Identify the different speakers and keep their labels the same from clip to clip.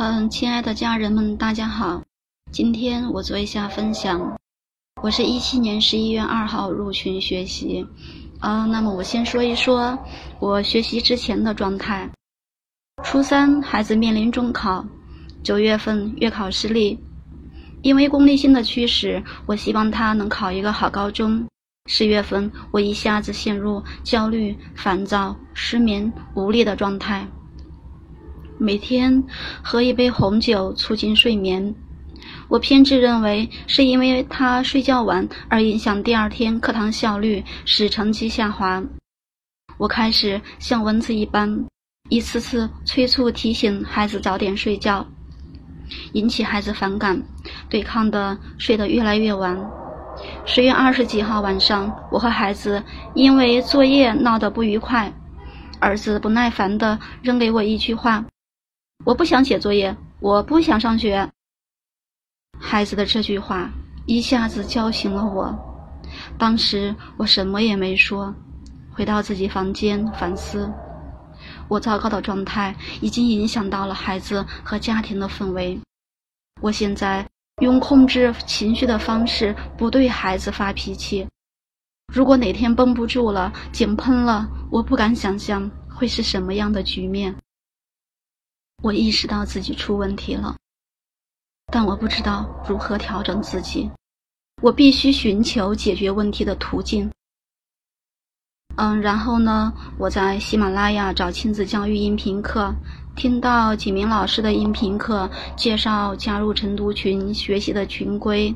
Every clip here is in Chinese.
Speaker 1: 嗯，亲爱的家人们，大家好。今天我做一下分享。我是一七年十一月二号入群学习。嗯，那么我先说一说我学习之前的状态。初三，孩子面临中考，九月份月考失利。因为功利心的驱使，我希望他能考一个好高中。十月份，我一下子陷入焦虑、烦躁、失眠、无力的状态。每天喝一杯红酒促进睡眠，我偏执认为是因为他睡觉晚而影响第二天课堂效率，使成绩下滑。我开始像蚊子一般，一次次催促提醒孩子早点睡觉，引起孩子反感，对抗的睡得越来越晚。十月二十几号晚上，我和孩子因为作业闹得不愉快，儿子不耐烦地扔给我一句话。我不想写作业，我不想上学。孩子的这句话一下子叫醒了我。当时我什么也没说，回到自己房间反思。我糟糕的状态已经影响到了孩子和家庭的氛围。我现在用控制情绪的方式不对孩子发脾气。如果哪天绷不住了，井喷了，我不敢想象会是什么样的局面。我意识到自己出问题了，但我不知道如何调整自己。我必须寻求解决问题的途径。嗯，然后呢，我在喜马拉雅找亲子教育音频课，听到几名老师的音频课介绍加入晨读群学习的群规，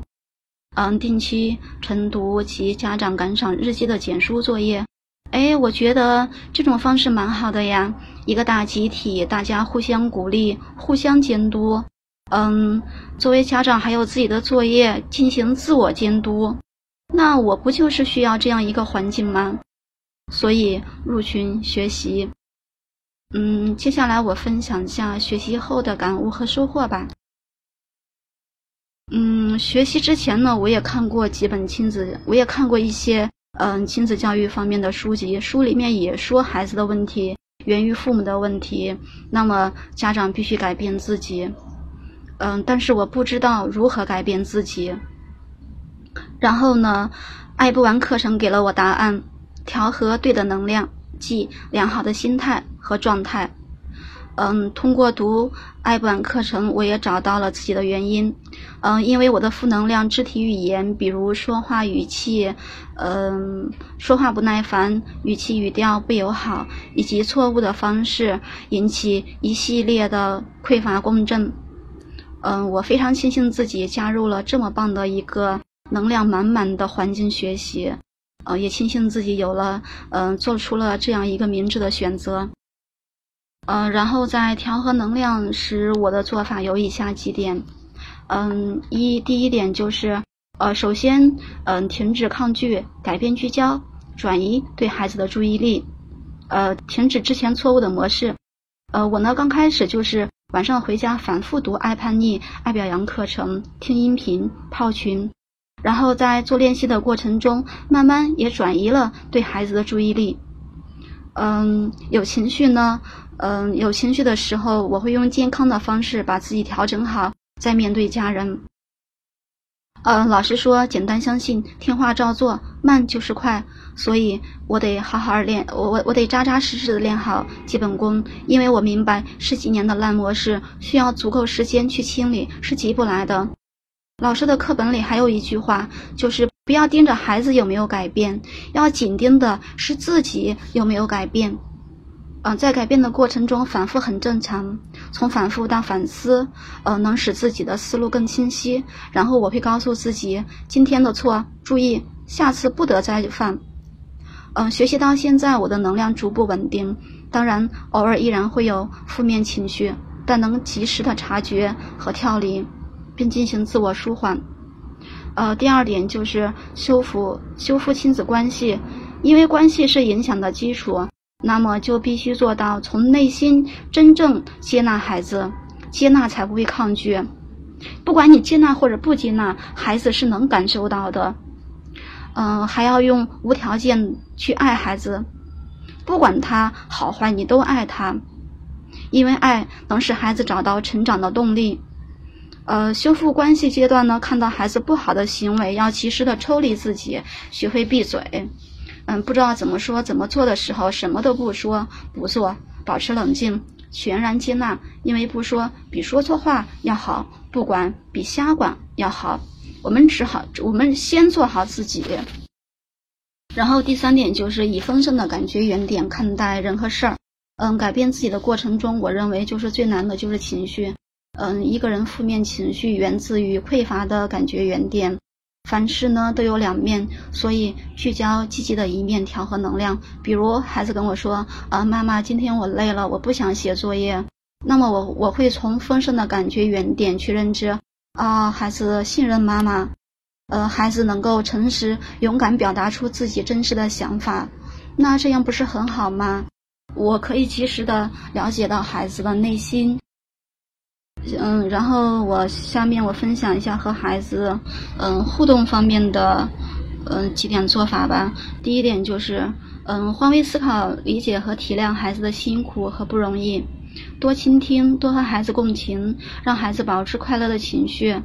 Speaker 1: 嗯，定期晨读及家长感赏日记的简书作业。哎，我觉得这种方式蛮好的呀，一个大集体，大家互相鼓励，互相监督。嗯，作为家长还有自己的作业进行自我监督，那我不就是需要这样一个环境吗？所以入群学习。嗯，接下来我分享一下学习后的感悟和收获吧。嗯，学习之前呢，我也看过几本亲子，我也看过一些。嗯，亲子教育方面的书籍，书里面也说孩子的问题源于父母的问题，那么家长必须改变自己。嗯，但是我不知道如何改变自己。然后呢，爱不完课程给了我答案：调和对的能量，即良好的心态和状态。嗯，通过读爱不完课程，我也找到了自己的原因。嗯，因为我的负能量肢体语言，比如说话语气，嗯，说话不耐烦，语气语调不友好，以及错误的方式，引起一系列的匮乏共振。嗯，我非常庆幸自己加入了这么棒的一个能量满满的环境学习，呃，也庆幸自己有了，嗯，做出了这样一个明智的选择。嗯，然后在调和能量时，我的做法有以下几点。嗯，一第一点就是，呃，首先，嗯，停止抗拒，改变聚焦，转移对孩子的注意力，呃，停止之前错误的模式。呃，我呢刚开始就是晚上回家反复读《爱叛逆》《爱表扬》课程，听音频，泡群，然后在做练习的过程中，慢慢也转移了对孩子的注意力。嗯，有情绪呢。嗯，有情绪的时候，我会用健康的方式把自己调整好，再面对家人。嗯，老师说简单相信，听话照做，慢就是快，所以我得好好练，我我我得扎扎实实的练好基本功，因为我明白十几年的烂模式需要足够时间去清理，是急不来的。老师的课本里还有一句话，就是不要盯着孩子有没有改变，要紧盯的是自己有没有改变。嗯，在改变的过程中，反复很正常。从反复到反思，呃，能使自己的思路更清晰。然后我会告诉自己，今天的错，注意下次不得再犯。嗯，学习到现在，我的能量逐步稳定。当然，偶尔依然会有负面情绪，但能及时的察觉和跳离，并进行自我舒缓。呃，第二点就是修复修复亲子关系，因为关系是影响的基础。那么就必须做到从内心真正接纳孩子，接纳才不会抗拒。不管你接纳或者不接纳，孩子是能感受到的。嗯，还要用无条件去爱孩子，不管他好坏，你都爱他。因为爱能使孩子找到成长的动力。呃，修复关系阶段呢，看到孩子不好的行为，要及时的抽离自己，学会闭嘴。嗯，不知道怎么说怎么做的时候，什么都不说不做，保持冷静，全然接纳，因为不说比说错话要好，不管比瞎管要好。我们只好，我们先做好自己。然后第三点就是以丰盛的感觉原点看待人和事儿。嗯，改变自己的过程中，我认为就是最难的就是情绪。嗯，一个人负面情绪源自于匮乏的感觉原点。凡事呢都有两面，所以聚焦积极的一面，调和能量。比如孩子跟我说：“啊，妈妈，今天我累了，我不想写作业。”那么我我会从丰盛的感觉原点去认知。啊，孩子信任妈妈。呃，孩子能够诚实、勇敢表达出自己真实的想法，那这样不是很好吗？我可以及时的了解到孩子的内心。嗯，然后我下面我分享一下和孩子嗯互动方面的嗯几点做法吧。第一点就是嗯换位思考，理解和体谅孩子的辛苦和不容易，多倾听，多和孩子共情，让孩子保持快乐的情绪。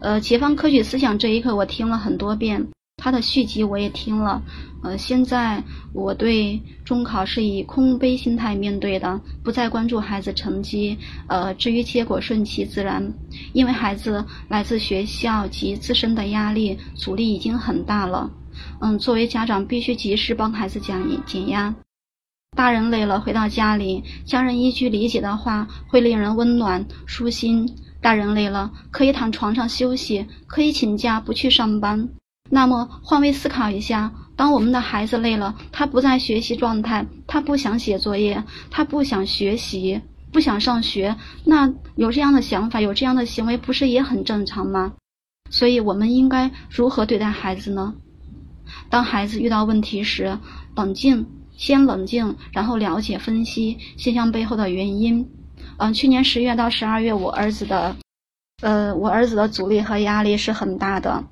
Speaker 1: 呃，解放科举思想这一课我听了很多遍，他的续集我也听了。呃，现在我对中考是以空杯心态面对的，不再关注孩子成绩。呃，至于结果顺其自然，因为孩子来自学校及自身的压力阻力已经很大了。嗯，作为家长必须及时帮孩子减减压。大人累了回到家里，家人一句理解的话会令人温暖舒心。大人累了，可以躺床上休息，可以请假不去上班。那么换位思考一下，当我们的孩子累了，他不在学习状态，他不想写作业，他不想学习，不想上学，那有这样的想法，有这样的行为，不是也很正常吗？所以我们应该如何对待孩子呢？当孩子遇到问题时，冷静，先冷静，然后了解分析现象背后的原因。嗯，去年十月到十二月，我儿子的，呃，我儿子的阻力和压力是很大的。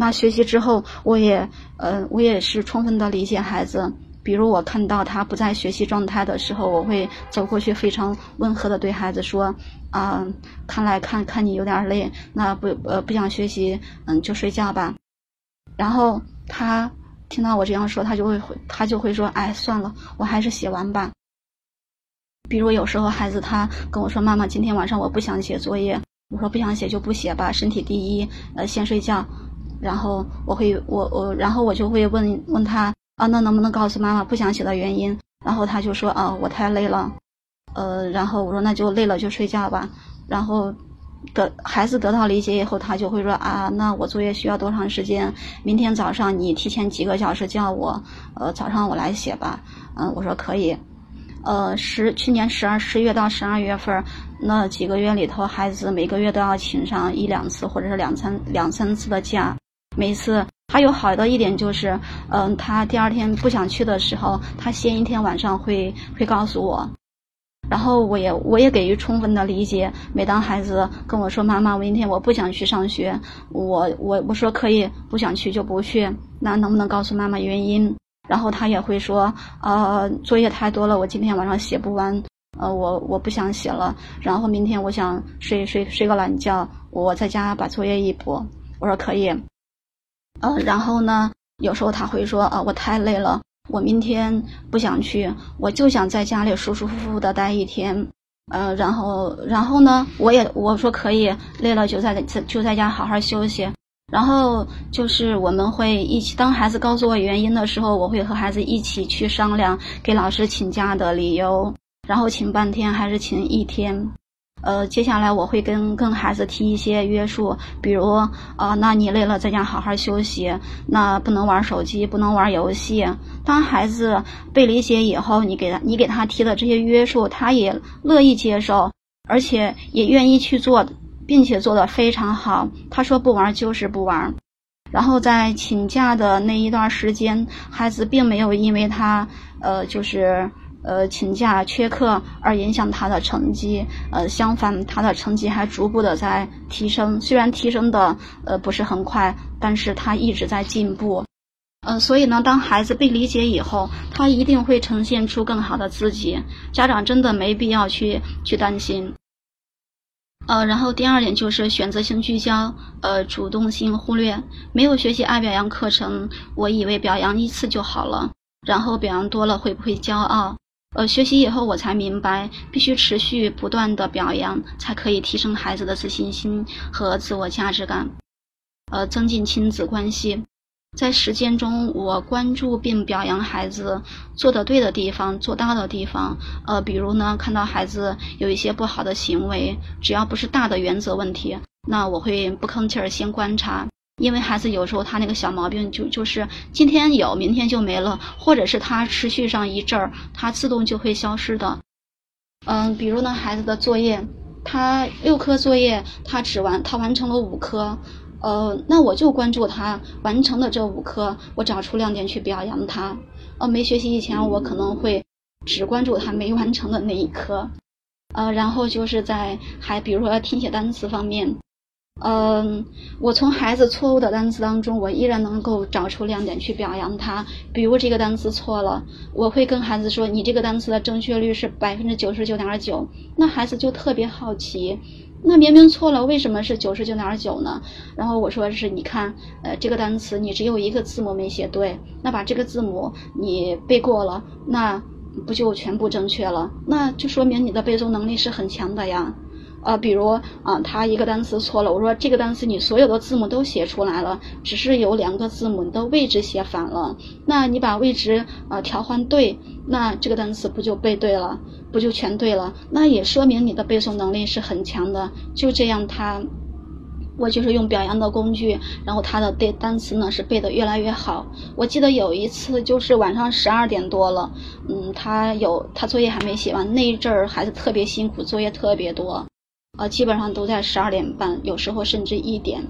Speaker 1: 那学习之后，我也，呃，我也是充分的理解孩子。比如我看到他不在学习状态的时候，我会走过去，非常温和的对孩子说：“啊，看来看看你有点累，那不，呃，不想学习，嗯，就睡觉吧。”然后他听到我这样说，他就会，他就会说：“哎，算了，我还是写完吧。”比如有时候孩子他跟我说：“妈妈，今天晚上我不想写作业。”我说：“不想写就不写吧，身体第一，呃，先睡觉。”然后我会我我然后我就会问问他啊，那能不能告诉妈妈不想写的原因？然后他就说：“啊，我太累了。”呃，然后我说：“那就累了就睡觉吧。”然后得孩子得到理解以后，他就会说：“啊，那我作业需要多长时间？明天早上你提前几个小时叫我，呃，早上我来写吧。”嗯，我说可以。呃，十去年十二十月到十二月份那几个月里头，孩子每个月都要请上一两次或者是两三两三次的假。每次他有好的一点就是，嗯，他第二天不想去的时候，他先一天晚上会会告诉我，然后我也我也给予充分的理解。每当孩子跟我说妈妈，我明天我不想去上学，我我我说可以，不想去就不去，那能不能告诉妈妈原因？然后他也会说，呃，作业太多了，我今天晚上写不完，呃，我我不想写了，然后明天我想睡睡睡个懒觉，我在家把作业一补。我说可以，呃，然后呢，有时候他会说，啊，我太累了，我明天不想去，我就想在家里舒舒服服的待一天，呃，然后然后呢，我也我说可以，累了就在就在家好好休息。然后就是我们会一起，当孩子告诉我原因的时候，我会和孩子一起去商量给老师请假的理由，然后请半天还是请一天。呃，接下来我会跟跟孩子提一些约束，比如啊，那你累了在家好好休息，那不能玩手机，不能玩游戏。当孩子被理解以后，你给他你给他提的这些约束，他也乐意接受，而且也愿意去做。并且做得非常好。他说不玩就是不玩。然后在请假的那一段时间，孩子并没有因为他呃就是呃请假缺课而影响他的成绩。呃，相反，他的成绩还逐步的在提升。虽然提升的呃不是很快，但是他一直在进步。呃，所以呢，当孩子被理解以后，他一定会呈现出更好的自己。家长真的没必要去去担心。呃，然后第二点就是选择性聚焦，呃，主动性忽略。没有学习爱表扬课程，我以为表扬一次就好了，然后表扬多了会不会骄傲？呃，学习以后我才明白，必须持续不断的表扬，才可以提升孩子的自信心和自我价值感，呃，增进亲子关系。在实践中，我关注并表扬孩子做的对的地方、做到的地方。呃，比如呢，看到孩子有一些不好的行为，只要不是大的原则问题，那我会不吭气儿先观察。因为孩子有时候他那个小毛病就就是今天有，明天就没了，或者是他持续上一阵儿，他自动就会消失的。嗯，比如呢，孩子的作业，他六科作业，他只完他完成了五科，呃，那我就关注他完成的这五科，我找出亮点去表扬他。呃，没学习以前，我可能会只关注他没完成的那一科。呃，然后就是在还比如说听写单词方面。嗯，我从孩子错误的单词当中，我依然能够找出亮点去表扬他。比如这个单词错了，我会跟孩子说：“你这个单词的正确率是百分之九十九点九。”那孩子就特别好奇，那明明错了，为什么是九十九点九呢？然后我说是，你看，呃，这个单词你只有一个字母没写对，那把这个字母你背过了，那不就全部正确了？那就说明你的背诵能力是很强的呀。呃，比如啊，他一个单词错了，我说这个单词你所有的字母都写出来了，只是有两个字母的位置写反了，那你把位置啊调换对，那这个单词不就背对了，不就全对了？那也说明你的背诵能力是很强的。就这样，他我就是用表扬的工具，然后他的背单词呢是背的越来越好。我记得有一次就是晚上十二点多了，嗯，他有他作业还没写完，那一阵儿孩子特别辛苦，作业特别多。呃，基本上都在十二点半，有时候甚至一点。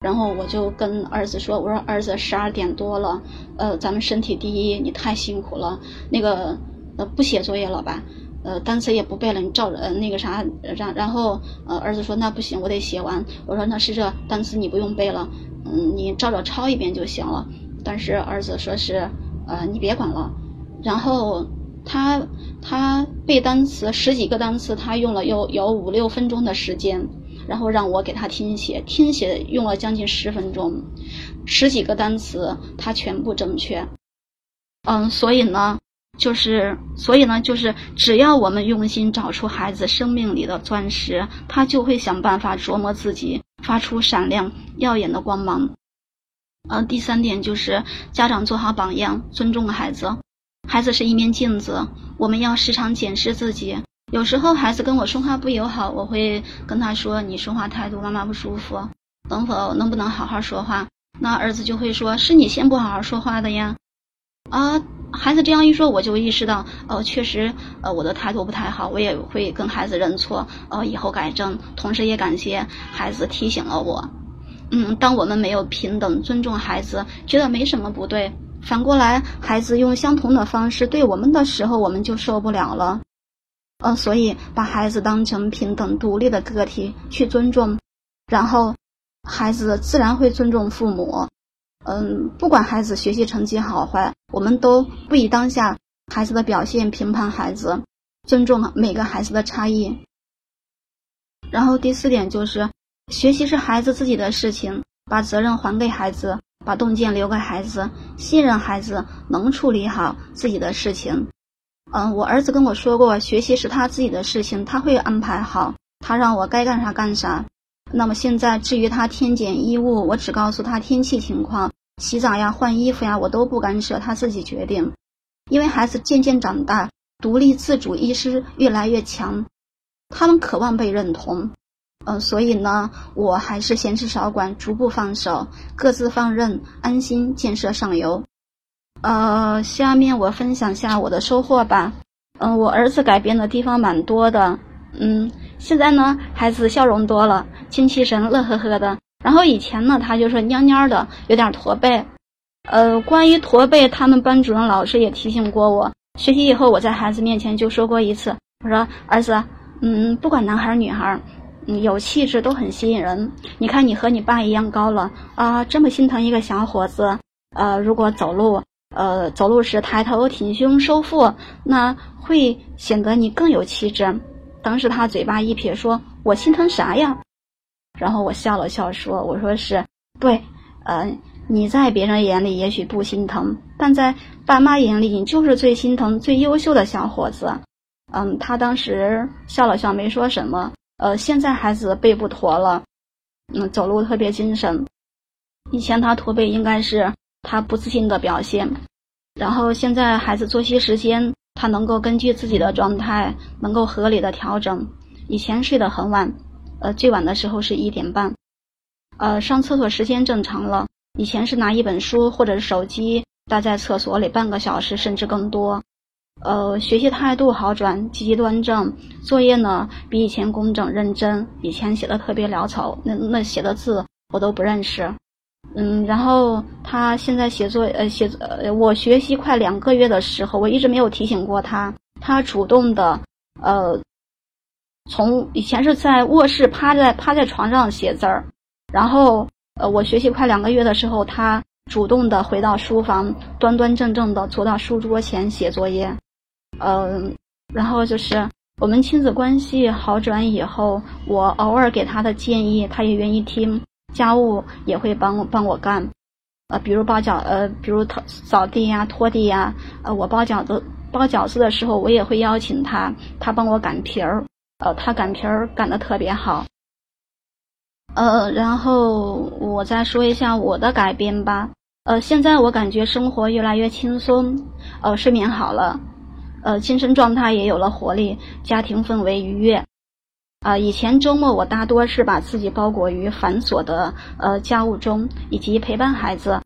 Speaker 1: 然后我就跟儿子说：“我说儿子，十二点多了，呃，咱们身体第一，你太辛苦了。那个，呃，不写作业了吧？呃，单词也不背了，你照着呃那个啥，然然后呃，儿子说那不行，我得写完。我说那是这单词你不用背了，嗯，你照着抄一遍就行了。但是儿子说是，呃，你别管了。然后。他他背单词十几个单词，他用了有有五六分钟的时间，然后让我给他听写，听写用了将近十分钟，十几个单词他全部正确。嗯，所以呢，就是所以呢，就是只要我们用心找出孩子生命里的钻石，他就会想办法琢磨自己，发出闪亮耀眼的光芒。嗯，第三点就是家长做好榜样，尊重孩子。孩子是一面镜子，我们要时常检视自己。有时候孩子跟我说话不友好，我会跟他说：“你说话态度，妈妈不舒服，能否能不能好好说话？”那儿子就会说：“是你先不好好说话的呀。”啊，孩子这样一说，我就意识到，哦，确实，呃，我的态度不太好，我也会跟孩子认错，呃，以后改正。同时也感谢孩子提醒了我。嗯，当我们没有平等尊重孩子，觉得没什么不对。反过来，孩子用相同的方式对我们的时候，我们就受不了了。呃，所以把孩子当成平等独立的个体去尊重，然后孩子自然会尊重父母。嗯，不管孩子学习成绩好坏，我们都不以当下孩子的表现评判孩子，尊重每个孩子的差异。然后第四点就是，学习是孩子自己的事情，把责任还给孩子。把动见留给孩子，信任孩子能处理好自己的事情。嗯，我儿子跟我说过，学习是他自己的事情，他会安排好，他让我该干啥干啥。那么现在至于他添减衣物，我只告诉他天气情况，洗澡呀、换衣服呀，我都不干涉，他自己决定。因为孩子渐渐长大，独立自主意识越来越强，他们渴望被认同。嗯，所以呢，我还是闲事少管，逐步放手，各自放任，安心建设上游。呃，下面我分享下我的收获吧。嗯，我儿子改变的地方蛮多的。嗯，现在呢，孩子笑容多了，精气神，乐呵呵的。然后以前呢，他就是蔫蔫的，有点驼背。呃，关于驼背，他们班主任老师也提醒过我。学习以后，我在孩子面前就说过一次，我说儿子，嗯，不管男孩女孩。有气质都很吸引人。你看，你和你爸一样高了啊，这么心疼一个小伙子。呃，如果走路，呃，走路时抬头挺胸收腹，那会显得你更有气质。当时他嘴巴一撇，说：“我心疼啥呀？”然后我笑了笑说：“我说是对，呃，你在别人眼里也许不心疼，但在爸妈眼里，你就是最心疼、最优秀的小伙子。”嗯，他当时笑了笑，没说什么。呃，现在孩子背部驼了，嗯，走路特别精神。以前他驼背应该是他不自信的表现，然后现在孩子作息时间，他能够根据自己的状态，能够合理的调整。以前睡得很晚，呃，最晚的时候是一点半，呃，上厕所时间正常了。以前是拿一本书或者手机待在厕所里半个小时，甚至更多。呃，学习态度好转，积极端正，作业呢比以前工整认真。以前写的特别潦草，那那写的字我都不认识。嗯，然后他现在写作，呃，写呃，我学习快两个月的时候，我一直没有提醒过他，他主动的，呃，从以前是在卧室趴在趴在床上写字儿，然后呃，我学习快两个月的时候，他主动的回到书房，端端正正的坐到书桌前写作业。嗯，然后就是我们亲子关系好转以后，我偶尔给他的建议，他也愿意听，家务也会帮我帮我干，呃，比如包饺，呃，比如扫扫地呀、拖地呀，呃，我包饺子包饺子的时候，我也会邀请他，他帮我擀皮儿，呃，他擀皮儿擀的特别好，呃，然后我再说一下我的改变吧，呃，现在我感觉生活越来越轻松，呃，睡眠好了。呃，精神状态也有了活力，家庭氛围愉悦。啊，以前周末我大多是把自己包裹于繁琐的呃家务中，以及陪伴孩子。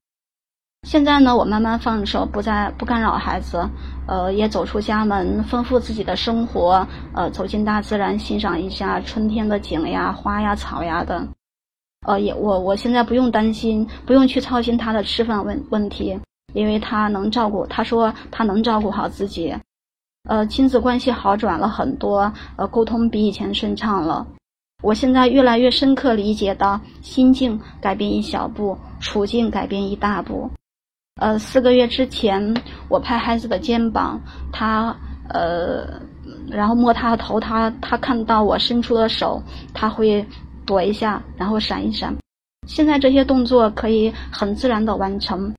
Speaker 1: 现在呢，我慢慢放手，不再不干扰孩子，呃，也走出家门，丰富自己的生活。呃，走进大自然，欣赏一下春天的景呀、花呀、草呀的。呃，也我我现在不用担心，不用去操心他的吃饭问问题，因为他能照顾，他说他能照顾好自己。呃，亲子关系好转了很多，呃，沟通比以前顺畅了。我现在越来越深刻理解到，心境改变一小步，处境改变一大步。呃，四个月之前，我拍孩子的肩膀，他呃，然后摸他的头，他他看到我伸出的手，他会躲一下，然后闪一闪。现在这些动作可以很自然的完成。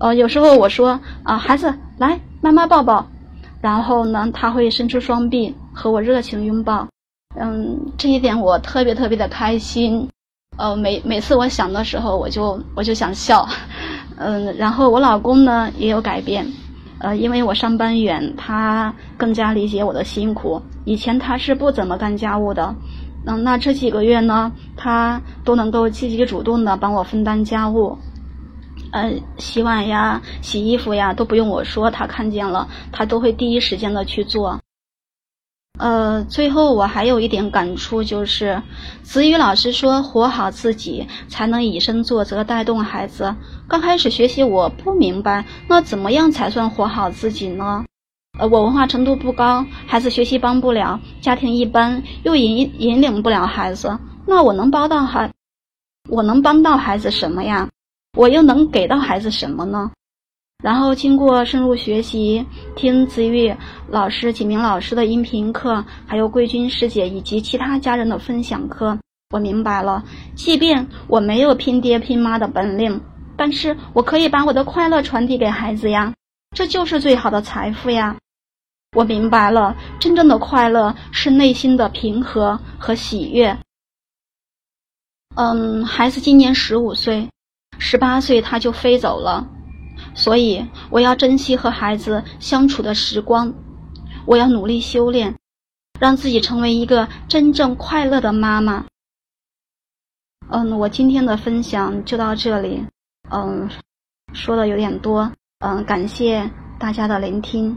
Speaker 1: 呃，有时候我说啊，孩子来，妈妈抱抱。然后呢，他会伸出双臂和我热情拥抱，嗯，这一点我特别特别的开心，呃，每每次我想的时候，我就我就想笑，嗯，然后我老公呢也有改变，呃，因为我上班远，他更加理解我的辛苦，以前他是不怎么干家务的，嗯，那这几个月呢，他都能够积极主动的帮我分担家务。呃，洗碗呀、洗衣服呀，都不用我说，他看见了，他都会第一时间的去做。呃，最后我还有一点感触，就是子宇老师说，活好自己，才能以身作则，带动孩子。刚开始学习我不明白，那怎么样才算活好自己呢？呃，我文化程度不高，孩子学习帮不了，家庭一般，又引引领不了孩子，那我能帮到孩，我能帮到孩子什么呀？我又能给到孩子什么呢？然后经过深入学习，听子玉老师、景明老师的音频课，还有桂君师姐以及其他家人的分享课，我明白了，即便我没有拼爹拼妈的本领，但是我可以把我的快乐传递给孩子呀，这就是最好的财富呀。我明白了，真正的快乐是内心的平和和喜悦。嗯，孩子今年十五岁。十八岁他就飞走了，所以我要珍惜和孩子相处的时光，我要努力修炼，让自己成为一个真正快乐的妈妈。嗯，我今天的分享就到这里，嗯，说的有点多，嗯，感谢大家的聆听。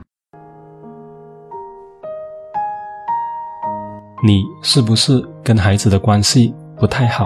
Speaker 2: 你是不是跟孩子的关系不太好？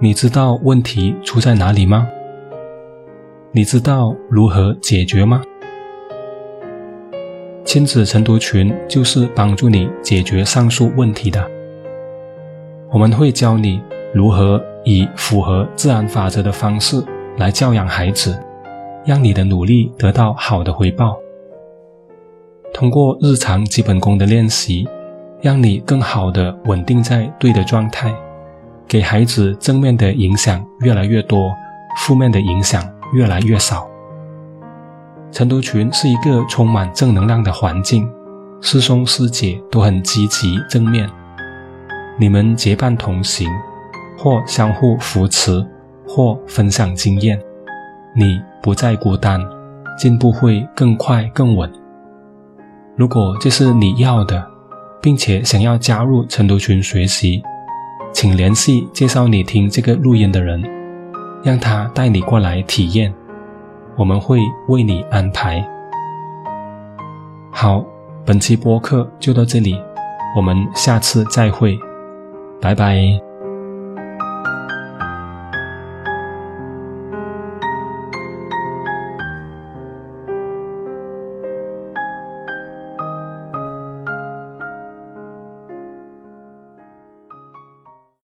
Speaker 2: 你知道问题出在哪里吗？你知道如何解决吗？亲子晨读群就是帮助你解决上述问题的。我们会教你如何以符合自然法则的方式来教养孩子，让你的努力得到好的回报。通过日常基本功的练习，让你更好的稳定在对的状态，给孩子正面的影响越来越多，负面的影响。越来越少。晨读群是一个充满正能量的环境，师兄师姐都很积极正面，你们结伴同行，或相互扶持，或分享经验，你不再孤单，进步会更快更稳。如果这是你要的，并且想要加入晨读群学习，请联系介绍你听这个录音的人。让他带你过来体验，我们会为你安排。好，本期播客就到这里，我们下次再会，拜拜。